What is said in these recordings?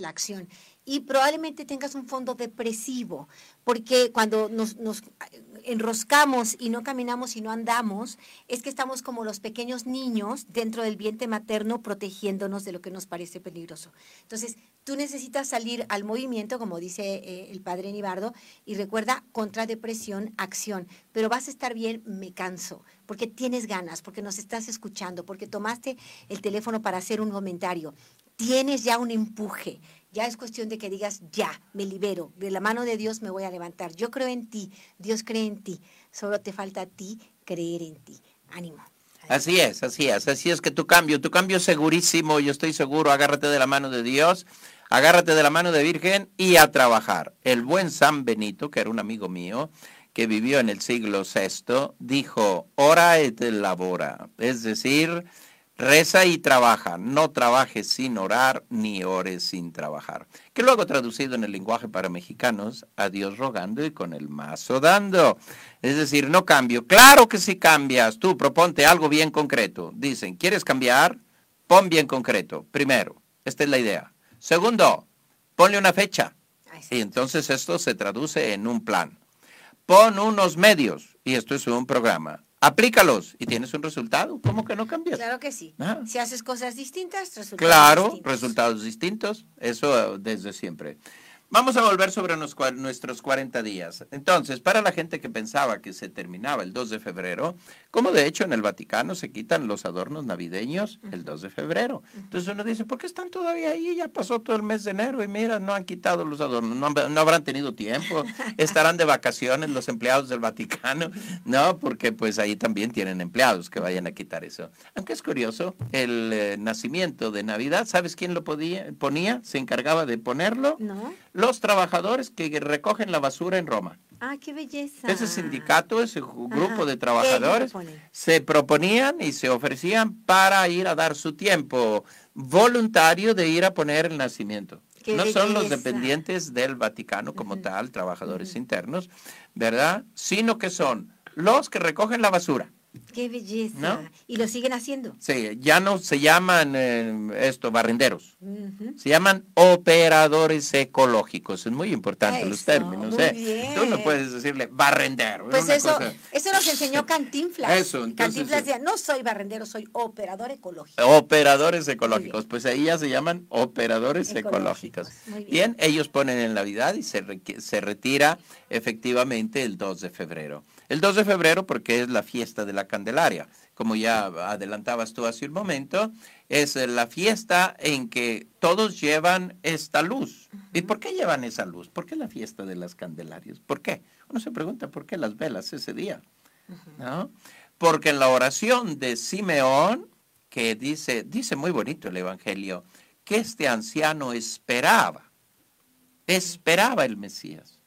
la acción. Y probablemente tengas un fondo depresivo, porque cuando nos, nos, enroscamos y no caminamos y no andamos, es que estamos como los pequeños niños dentro del vientre materno protegiéndonos de lo que nos parece peligroso. Entonces, tú necesitas salir al movimiento, como dice eh, el padre Nibardo, y recuerda, contra depresión, acción. Pero vas a estar bien, me canso, porque tienes ganas, porque nos estás escuchando, porque tomaste el teléfono para hacer un comentario tienes ya un empuje. Ya es cuestión de que digas, ya, me libero, de la mano de Dios me voy a levantar. Yo creo en ti, Dios cree en ti. Solo te falta a ti creer en ti. Ánimo. Así es, así es, así es que tu cambio, tu cambio es segurísimo, yo estoy seguro, agárrate de la mano de Dios, agárrate de la mano de Virgen y a trabajar. El buen San Benito, que era un amigo mío, que vivió en el siglo VI, dijo, ora et labora, es decir, Reza y trabaja, no trabajes sin orar ni ores sin trabajar. Que luego traducido en el lenguaje para mexicanos, a Dios rogando y con el mazo dando. Es decir, no cambio. Claro que si cambias, tú proponte algo bien concreto. Dicen, ¿quieres cambiar? Pon bien concreto. Primero, esta es la idea. Segundo, ponle una fecha. Y entonces esto se traduce en un plan. Pon unos medios, y esto es un programa aplícalos y tienes un resultado. ¿Cómo que no cambias? Claro que sí. Si haces cosas distintas, resultados claro, resultados distintos. Eso desde siempre. Vamos a volver sobre nuestros 40 días. Entonces, para la gente que pensaba que se terminaba el 2 de febrero, como de hecho en el Vaticano se quitan los adornos navideños el 2 de febrero. Entonces uno dice, ¿por qué están todavía ahí? Ya pasó todo el mes de enero y mira, no han quitado los adornos, no, habrán tenido tiempo, estarán de vacaciones los empleados del Vaticano. No, porque pues ahí también tienen empleados que vayan a quitar eso. Aunque es curioso, el eh, nacimiento de Navidad, ¿sabes quién lo podía, ponía? ¿Se encargaba de ponerlo? No los trabajadores que recogen la basura en Roma. Ah, qué belleza. Ese sindicato, ese grupo de trabajadores, se proponían y se ofrecían para ir a dar su tiempo voluntario de ir a poner el nacimiento. no son los dependientes del Vaticano como tal, trabajadores internos, ¿verdad? Sino que son los que recogen la basura. Qué belleza. ¿Y lo siguen haciendo? Sí, ya no se llaman eh, esto barrenderos. Se llaman operadores ecológicos. Es muy importante los términos. ¿eh? Tú no puedes decirle barrendero. Pues eso, eso nos enseñó Cantinflas. Eso, Cantinflas decía, no soy barrendero, soy operador ecológico. Operadores ecológicos. Pues ahí ya se llaman operadores ecológicos. bien. ellos ponen en Navidad y se, se retira efectivamente el 2 de febrero. El 2 de febrero porque es la fiesta de la Candelaria. Como ya adelantabas tú hace un momento, es la fiesta en que todos llevan esta luz. ¿Y por qué llevan esa luz? ¿Por qué la fiesta de las Candelarias? ¿Por qué? Uno se pregunta, ¿por qué las velas ese día? ¿No? Porque en la oración de Simeón, que dice, dice muy bonito el Evangelio, que este anciano esperaba, esperaba el Mesías.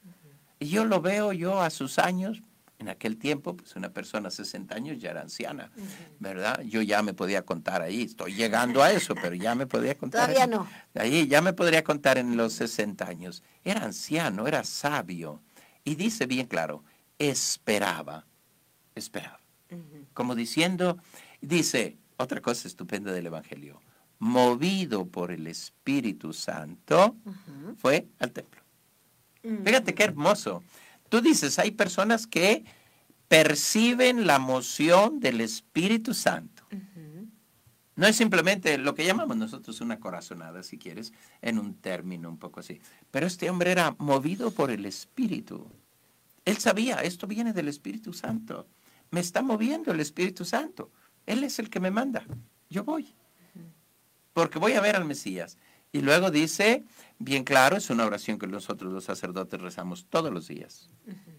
Y yo lo veo yo a sus años, en aquel tiempo, pues una persona de 60 años ya era anciana, ¿verdad? Yo ya me podía contar ahí, estoy llegando a eso, pero ya me podía contar. Todavía no. Ahí ya me podría contar en los 60 años. Era anciano, era sabio. Y dice bien claro, esperaba, esperaba. Como diciendo, dice, otra cosa estupenda del Evangelio, movido por el Espíritu Santo, fue al templo. Fíjate qué hermoso. Tú dices, hay personas que perciben la moción del Espíritu Santo. No es simplemente lo que llamamos nosotros una corazonada, si quieres, en un término un poco así. Pero este hombre era movido por el Espíritu. Él sabía, esto viene del Espíritu Santo. Me está moviendo el Espíritu Santo. Él es el que me manda. Yo voy. Porque voy a ver al Mesías. Y luego dice, bien claro, es una oración que nosotros los sacerdotes rezamos todos los días.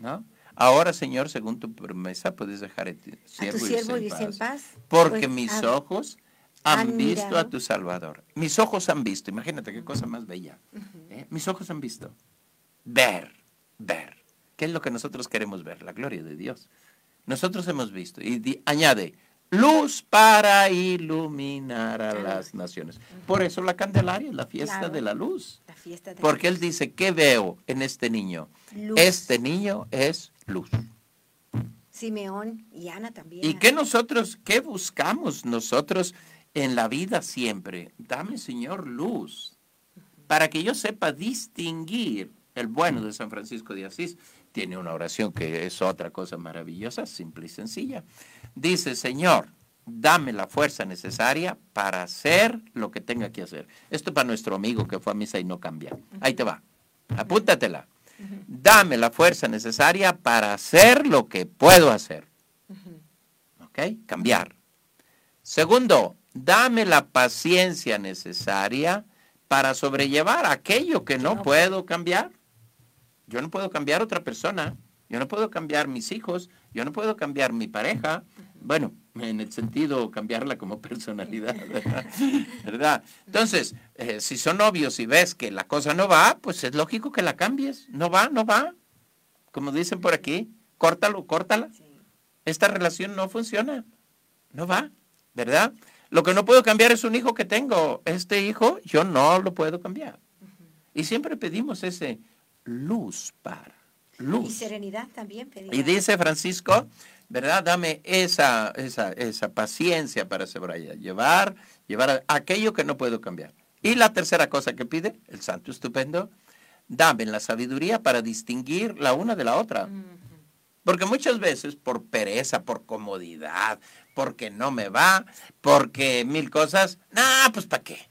¿no? Ahora, Señor, según tu promesa, puedes dejar a tu siervo, y en paz. Porque pues, mis ojos han, visto a tu Salvador. Mis ojos han visto, imagínate qué cosa más bella. ¿eh? Mis ojos han visto. Ver, ver. ¿Qué es lo que nosotros queremos ver? La gloria de Dios. Nosotros hemos visto. Y añade, luz para iluminar a las naciones. Por eso la Candelaria es la fiesta de la luz. Porque él dice, ¿qué veo en este niño? Este niño es luz. Simeón y Ana también. ¿Y qué nosotros, qué buscamos nosotros en la vida siempre? Dame, Señor, luz. para que yo sepa distinguir el bueno de San Francisco de Asís. Tiene una oración que es otra cosa maravillosa, simple y sencilla. Dice, Señor, dame la fuerza necesaria para hacer lo que tenga que hacer. Esto para nuestro amigo que fue a misa y no cambia. Ahí te va. Apúntatela. Dame la fuerza necesaria para hacer lo que puedo hacer. ¿Ok? Cambiar. Segundo, dame la paciencia necesaria para sobrellevar aquello que no puedo cambiar. Yo no puedo cambiar otra persona. Yo no puedo cambiar mis hijos. Yo no puedo cambiar mi pareja. Bueno, en el sentido cambiarla como personalidad, ¿verdad? Entonces, eh, si son novios y ves que la cosa no va, pues es lógico que la cambies. No va, no va. Como dicen por aquí, córtalo, córtala. Esta relación no funciona. No va, ¿verdad? Lo que no puedo cambiar es un hijo que tengo. Este hijo yo no lo puedo cambiar. Y siempre pedimos ese luz para. Luz. Y serenidad también. Y dice Francisco, ¿verdad? Dame esa, esa, esa paciencia para llevar, llevar aquello que no puedo cambiar. Y la tercera cosa que pide, el santo estupendo, dame la sabiduría para distinguir la una de la otra. Porque muchas veces por pereza, por comodidad, porque no me va, porque mil cosas, no, pues ¿para qué?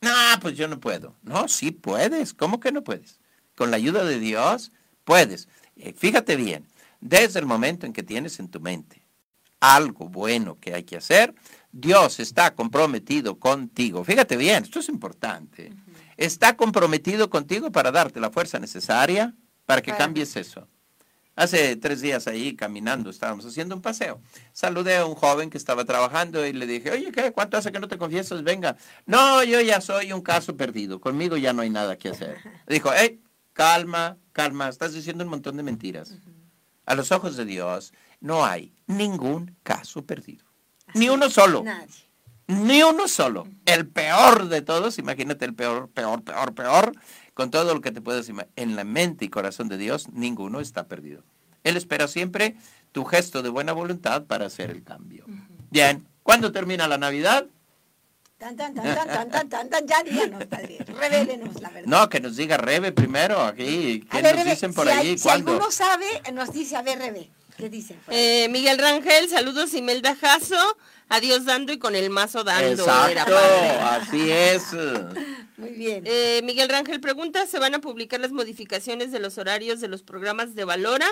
No, pues yo no puedo. No, sí puedes. ¿Cómo que no puedes? Con la ayuda de Dios, puedes. Eh, fíjate bien, desde el momento en que tienes en tu mente algo bueno que hay que hacer, Dios está comprometido contigo. Fíjate bien, esto es importante. Está comprometido contigo para darte la fuerza necesaria para que cambies eso. Hace tres días ahí caminando, estábamos haciendo un paseo. Saludé a un joven que estaba trabajando y le dije, oye, ¿qué? ¿cuánto hace que no te confiesas? Venga. No, yo ya soy un caso perdido. Conmigo ya no hay nada que hacer. Dijo, hey, calma, calma, estás diciendo un montón de mentiras. A los ojos de Dios no hay ningún caso perdido. Ni uno solo. Ni uno solo. El peor de todos, imagínate el peor, peor, peor, peor con todo lo que te puedes imaginar, en la mente y corazón de Dios, ninguno está perdido. Él espera siempre tu gesto de buena voluntad para hacer el cambio. Bien, ¿cuándo termina la Navidad? Tan, tan, tan, tan, tan, tan, tan, ya díganos, padre, revélenos la verdad. No, que nos diga Rebe primero aquí. ¿Qué nos dicen por allí? Si alguno sabe, nos dice, a ver, Rebe, ¿qué dicen? Eh, Miguel Rangel, saludos Imelda Jasso, adiós dando y con el mazo dando. Exacto, así es. Muy bien. Eh, Miguel Rangel pregunta, ¿se van a publicar las modificaciones de los horarios de los programas de Valora?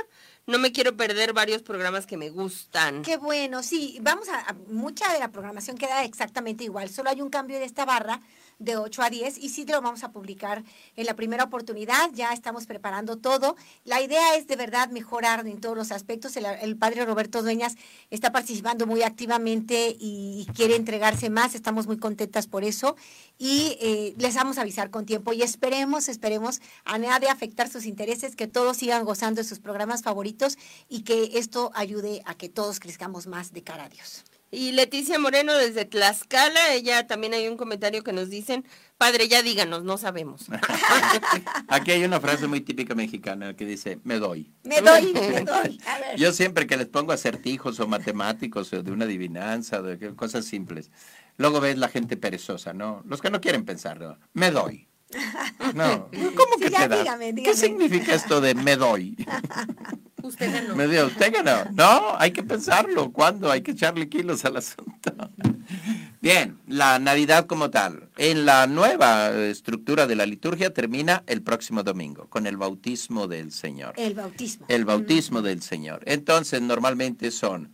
No me quiero perder varios programas que me gustan. Qué bueno, sí, vamos a, mucha de la programación queda exactamente igual, solo hay un cambio de esta barra de 8 a 10 y sí te lo vamos a publicar en la primera oportunidad, ya estamos preparando todo. La idea es de verdad mejorar en todos los aspectos. El, padre Roberto Dueñas está participando muy activamente y, quiere entregarse más, estamos muy contentas por eso y eh, les vamos a avisar con tiempo y esperemos, esperemos a nada de afectar sus intereses, que todos sigan gozando de sus programas favoritos y que esto ayude a que todos crezcamos más de cara a Dios. Y Leticia Moreno desde Tlaxcala, ella también hay un comentario que nos dicen, padre, ya díganos, no sabemos. Aquí hay una frase muy típica mexicana que dice, me doy. Me doy, me doy. Yo siempre que les pongo acertijos o matemáticos o de una adivinanza, de cosas simples, luego ves la gente perezosa, ¿no? Los que no quieren pensar, ¿no? Me doy. No, ¿cómo que te das? ¿Qué significa esto de me doy? Usted ganó. Me dio, usted ganó. No, hay que pensarlo. ¿Cuándo? Hay que echarle kilos al asunto. Bien, la Navidad como tal. En la nueva estructura de la liturgia termina el próximo domingo con el bautismo del Señor. El bautismo. El bautismo del Señor. Entonces, normalmente son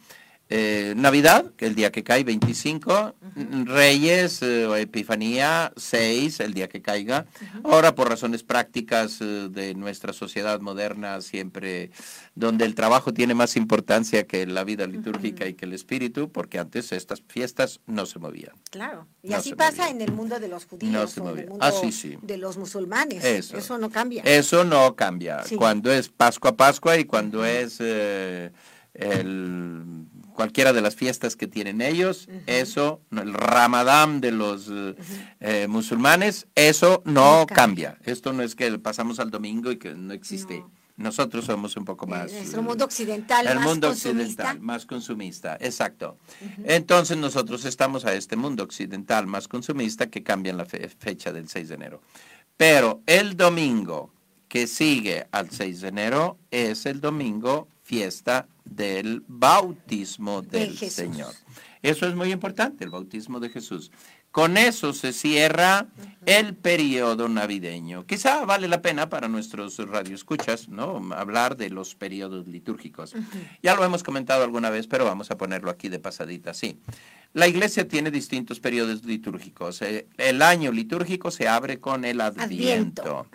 eh, Navidad, que el día que cae 25, Reyes eh, o Epifanía 6, el día que caiga. Ahora por razones prácticas eh, de nuestra sociedad moderna, siempre donde el trabajo tiene más importancia que la vida litúrgica y que el espíritu, porque antes estas fiestas no se movían. Claro, y así pasa en el mundo de los judíos, no se movía. Ah, sí. de los musulmanes. Eso. no cambia. Eso no cambia. Cuando es Pascua, Pascua y cuando es el cualquiera de las fiestas que tienen ellos, eso, el ramadán de los eh, musulmanes, eso no, cambia. Esto no es que pasamos al domingo y que no existe. Nosotros somos un poco más... Nuestro mundo occidental el más mundo consumista. occidental más consumista, exacto. Entonces nosotros estamos a este mundo occidental más consumista que cambia en la fe- fecha del 6 de enero. Pero el domingo que sigue al 6 de enero es el domingo fiesta del bautismo De del. Señor. Eso es muy importante, el bautismo de Jesús. Con eso se cierra el periodo navideño. Quizá vale la pena para nuestros radioescuchas, ¿no? Hablar de los periodos litúrgicos. Ya lo hemos comentado alguna vez, pero vamos a ponerlo aquí de pasadita, sí. La iglesia tiene distintos periodos litúrgicos. Eh, El año litúrgico se abre con el Adviento.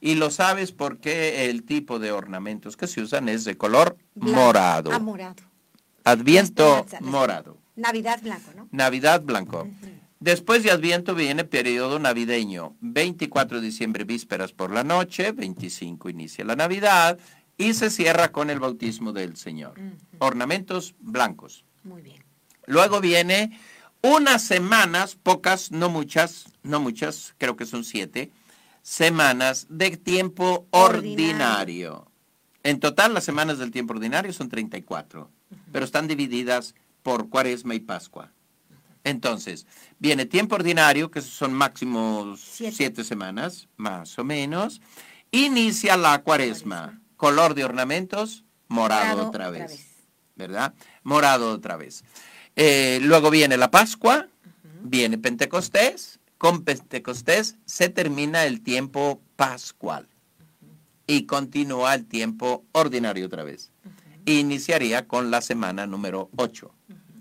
Y lo sabes porque el tipo de ornamentos que se usan es de color Blanco. morado. Ah, morado. Adviento morado. Navidad blanco, ¿no? Navidad blanco. Después de Adviento viene periodo navideño. 24 de diciembre, vísperas por la noche. 25 inicia la Navidad. Y se cierra con el bautismo del Señor. Ornamentos blancos. Muy bien. Luego viene unas semanas, pocas, no muchas, no muchas, creo que son siete, semanas de tiempo Ordinario. ordinario. En total, las semanas del tiempo ordinario son 34, pero están divididas por cuaresma y pascua. Entonces, viene tiempo ordinario, que son máximo Siete. siete semanas, más o menos. Inicia la cuaresma. Color de ornamentos, morado, Morado otra otra vez. vez. ¿Verdad? Morado otra vez. Eh, luego viene la Pascua, viene Pentecostés. Con Pentecostés se termina el tiempo pascual y continúa el tiempo ordinario otra vez. Iniciaría con la semana número 8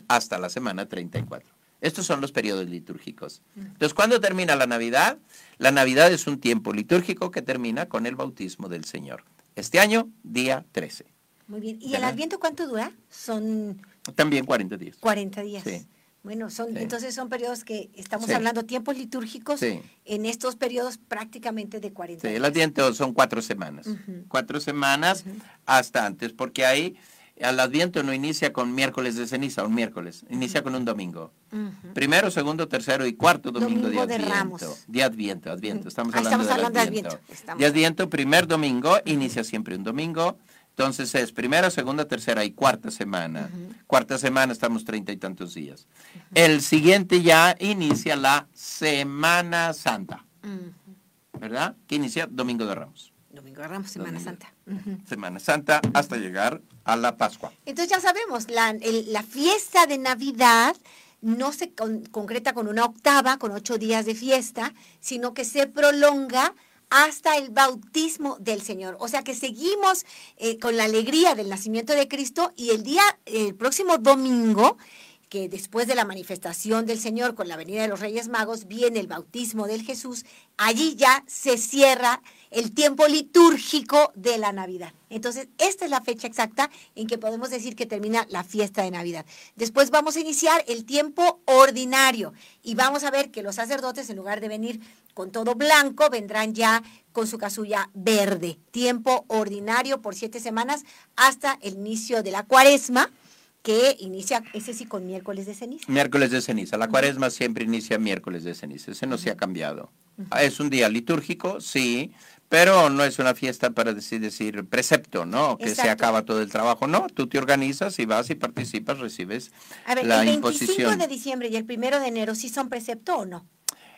hasta la semana 34. Estos son los periodos litúrgicos. Entonces, ¿cuándo termina la Navidad? La Navidad es un tiempo litúrgico que termina con el bautismo del Señor. Este año, día 13. Muy bien. ¿Y el. Adviento cuánto dura? Son También 40 días. 40 días. Sí. Bueno, son, Sí. entonces son periodos que estamos Sí. hablando tiempos litúrgicos Sí. en estos periodos prácticamente de 40 Sí, el días. Adviento son cuatro semanas. Cuatro semanas hasta antes, porque ahí el Adviento no inicia con miércoles de ceniza, un miércoles, inicia con un domingo. Primero, segundo, tercero y cuarto domingo, Domingo de de Adviento. Ramos. De Adviento, Adviento. Estamos Ah, hablando, estamos del hablando de Adviento. Adviento, estamos De Adviento, primer domingo, inicia siempre un domingo. Entonces es primera, segunda, tercera y cuarta semana. Cuarta semana estamos treinta y tantos días. El siguiente ya inicia la Semana Santa. ¿verdad? Que inicia Domingo de Ramos. Domingo de Ramos, Semana Domingo. Santa. Semana Santa hasta llegar a la Pascua. Entonces ya sabemos, la, el- la fiesta de Navidad no se con- concreta con una octava, con ocho días de fiesta, sino que se prolonga hasta el bautismo del Señor. O sea que seguimos eh, con la alegría del nacimiento de Cristo y el día, el próximo domingo, que después de la manifestación del Señor con la venida de los Reyes Magos, viene el bautismo del Jesús, allí ya se cierra el tiempo litúrgico de la Navidad. Entonces, esta es la fecha exacta en que podemos decir que termina la fiesta de Navidad. Después vamos a iniciar el tiempo ordinario y vamos a ver que los sacerdotes, en lugar de venir con todo blanco, vendrán ya con su casulla verde. Tiempo ordinario por siete semanas hasta el inicio de la cuaresma, que inicia, ese sí, con miércoles de ceniza. Miércoles de ceniza. La cuaresma siempre inicia miércoles de ceniza. Ese no se ha cambiado. Es un día litúrgico, sí, pero no es una fiesta para decir, decir precepto, ¿no? Que se acaba todo el trabajo. No, tú te organizas y vas y participas, recibes A ver, la el 25 imposición. de diciembre y el primero de enero, ¿sí son precepto o no?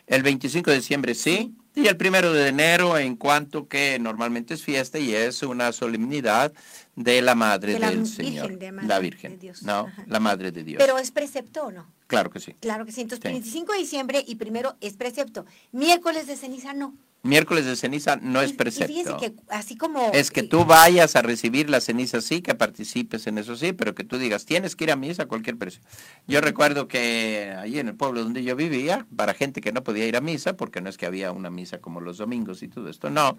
El 25 de diciembre sí, y el primero de enero en cuanto que normalmente es fiesta y es una solemnidad de la Madre De la del Virgen, Señor. de Madre la de Virgen, Dios. no, Ajá. la Madre de Dios. Pero es precepto o no? claro que sí. Claro que sí. Entonces, Sí. 25 de diciembre y primero es precepto. Miércoles de ceniza no. Miércoles de ceniza no es precepto. Y fíjense que así como... Es que tú vayas a recibir la ceniza, sí, que participes en eso, sí, pero que tú digas, tienes que ir a misa a cualquier precio. Yo recuerdo que allí en el pueblo donde yo vivía, para gente que no podía ir a misa, porque no es que había una misa como los domingos y todo esto, no,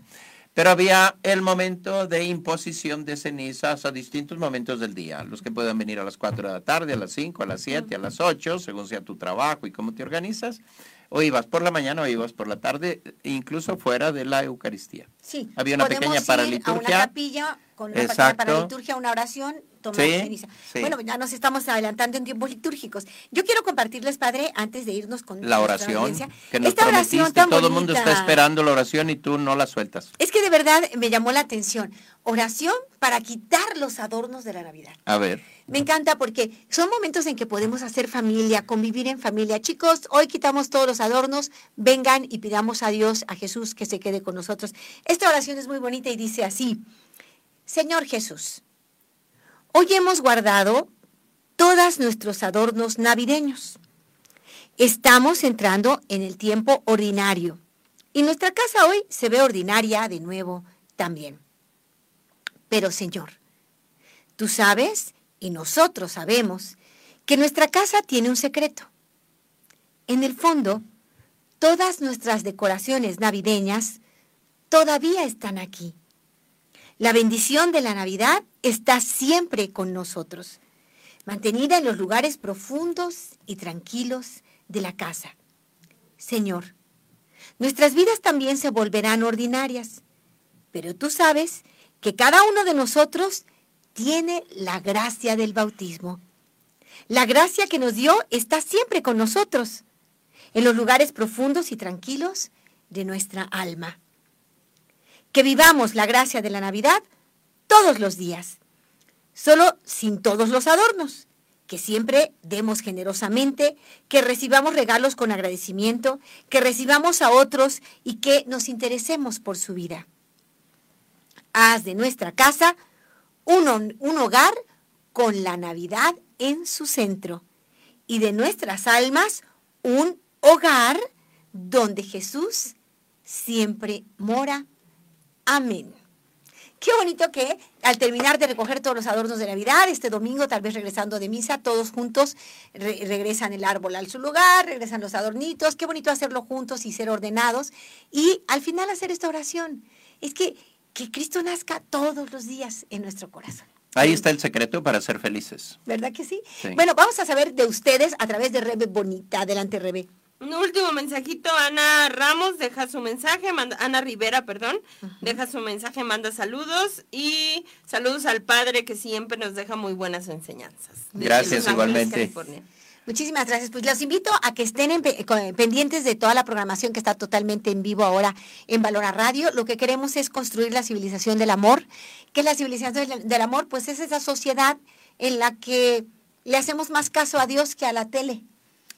pero había el momento de imposición de cenizas a distintos momentos del día. Los que puedan venir a las 4 de la tarde, a las 5, a las 7, a las 8, según sea tu trabajo y cómo te organizas. O ibas por la mañana o ibas por la tarde, incluso fuera de la Eucaristía. Sí, Había una pequeña paraliturgia. A una capilla con una pequeña Exacto. paraliturgia, una oración, tomar Sí, ceniza. sí. Bueno, ya nos estamos adelantando en tiempos litúrgicos. Yo quiero compartirles, Padre, antes de irnos con La oración que nos esta oración tan todo el mundo está esperando la oración y tú no la sueltas. Es que de verdad me llamó la atención. oración para quitar los adornos de la Navidad. A ver. Me encanta porque son momentos en que podemos hacer familia, convivir en familia. Chicos, hoy quitamos todos los adornos, vengan y pidamos a Dios, a Jesús, que se quede con nosotros. Esta oración es muy bonita y dice así, Señor Jesús, hoy hemos guardado todos nuestros adornos navideños. Estamos entrando en el tiempo ordinario y nuestra casa hoy se ve ordinaria de nuevo también. Pero Señor, tú sabes y nosotros sabemos que nuestra casa tiene un secreto. En el fondo, todas nuestras decoraciones navideñas todavía están aquí. La bendición de la Navidad está siempre con nosotros, mantenida en los lugares profundos y tranquilos de la casa. Señor, nuestras vidas también se volverán ordinarias, pero tú sabes que cada uno de nosotros tiene la gracia del bautismo. La gracia que nos dio está siempre con nosotros, en los lugares profundos y tranquilos de nuestra alma. Que vivamos la gracia de la Navidad todos los días, solo sin todos los adornos, que siempre demos generosamente, que recibamos regalos con agradecimiento, que recibamos a otros y que nos interesemos por su vida. Haz de nuestra casa un, un hogar con la Navidad en su centro y de nuestras almas un hogar donde Jesús siempre mora. Amén. Qué bonito que al terminar de recoger todos los adornos de Navidad, este domingo, tal vez regresando de misa, todos juntos regresan el árbol al su lugar, regresan los adornitos. Qué bonito hacerlo juntos y ser ordenados. Y al final hacer esta oración. Es que, que Cristo nazca todos los días en nuestro corazón. Ahí está el secreto para ser felices. ¿Verdad que sí? sí? Bueno, vamos a saber de ustedes a través de Rebe Bonita. Adelante, Rebe. Un último mensajito, Ana Ramos deja su mensaje, manda, Ana Rivera, perdón, deja su mensaje, manda saludos y saludos al padre que siempre nos deja muy buenas enseñanzas. Gracias, igualmente. Muchísimas gracias. Pues los invito a que estén en, pendientes de toda la programación que está totalmente en vivo ahora en Valora Radio. Lo que queremos es construir la civilización del amor. ¿Qué es la civilización del amor? Pues es esa sociedad en la que le hacemos más caso a Dios que a la tele.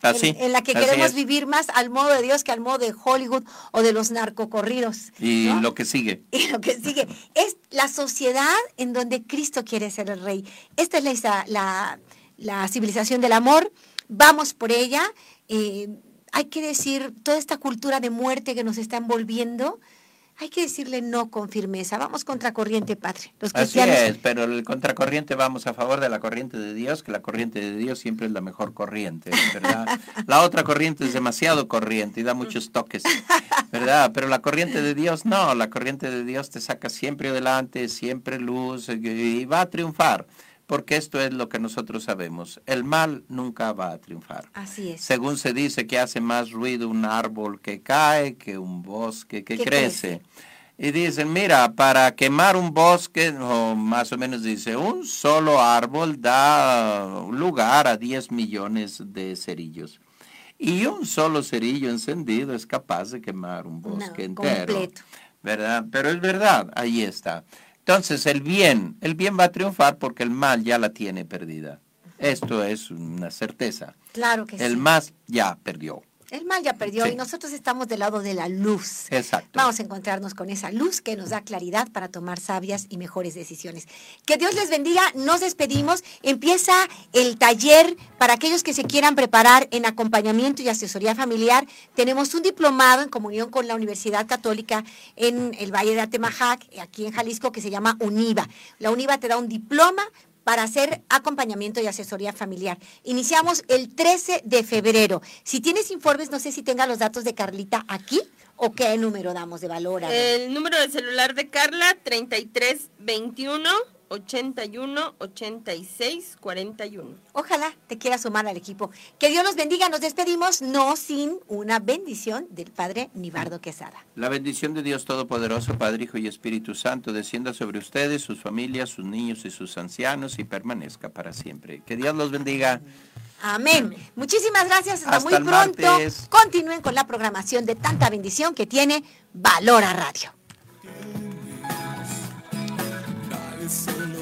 Así, en, la que queremos vivir más al modo de Dios que al modo de Hollywood o de los narcocorridos. Y lo que sigue. Y lo que sigue. Es la sociedad en donde Cristo quiere ser el rey. Esta es la, la, la civilización del amor. Vamos por ella. Eh, hay que decir, toda esta cultura de muerte que nos está envolviendo, hay que decirle no con firmeza. Vamos contracorriente, Padre. Los cristianos... Así es, pero el contracorriente vamos a favor de la corriente de Dios, que la corriente de Dios siempre es la mejor corriente, ¿verdad? la otra corriente es demasiado corriente y da muchos toques, ¿verdad? Pero la corriente de Dios no, la corriente de Dios te saca siempre adelante, siempre luz y va a triunfar porque esto es lo que nosotros sabemos. El mal nunca va a triunfar. Así es. Según se dice que hace más ruido un árbol que cae que un bosque que crece. Y dicen, mira, para quemar un bosque, o más o menos dice, un solo árbol da lugar a 10 millones de cerillos. Y un solo cerillo encendido es capaz de quemar un bosque entero. Completo. ¿Verdad? Pero es verdad, ahí está. Entonces el bien, el bien va a triunfar porque el mal ya la tiene perdida. Esto es una certeza. Claro que sí. El más ya perdió. El mal ya perdió y nosotros estamos del lado de la luz. Exacto. Vamos a encontrarnos con esa luz que nos da claridad para tomar sabias y mejores decisiones. Que Dios les bendiga. Nos despedimos. Empieza el taller para aquellos que se quieran preparar en acompañamiento y asesoría familiar. Tenemos un diplomado en comunión con la Universidad Católica en el Valle de Atemajac, aquí en Jalisco, que se llama UNIVA. La UNIVA te da un diploma para hacer acompañamiento y asesoría familiar. Iniciamos el 13 de febrero. Si tienes informes, no sé si tenga los datos de Carlita aquí o qué número damos de valor. El número de celular de Carla, 3321 81 86 41. Ojalá te quieras sumar al equipo. Que Dios los bendiga. Nos despedimos no sin una bendición del Padre Nibardo Quesada. La bendición de Dios Todopoderoso, Padre, Hijo y Espíritu Santo, descienda sobre ustedes, sus familias, sus niños y sus ancianos y permanezca para siempre. Que Dios los bendiga. Amén. Muchísimas gracias. Hasta, muy pronto. Continúen con la programación de tanta bendición que tiene Valora Radio. dancing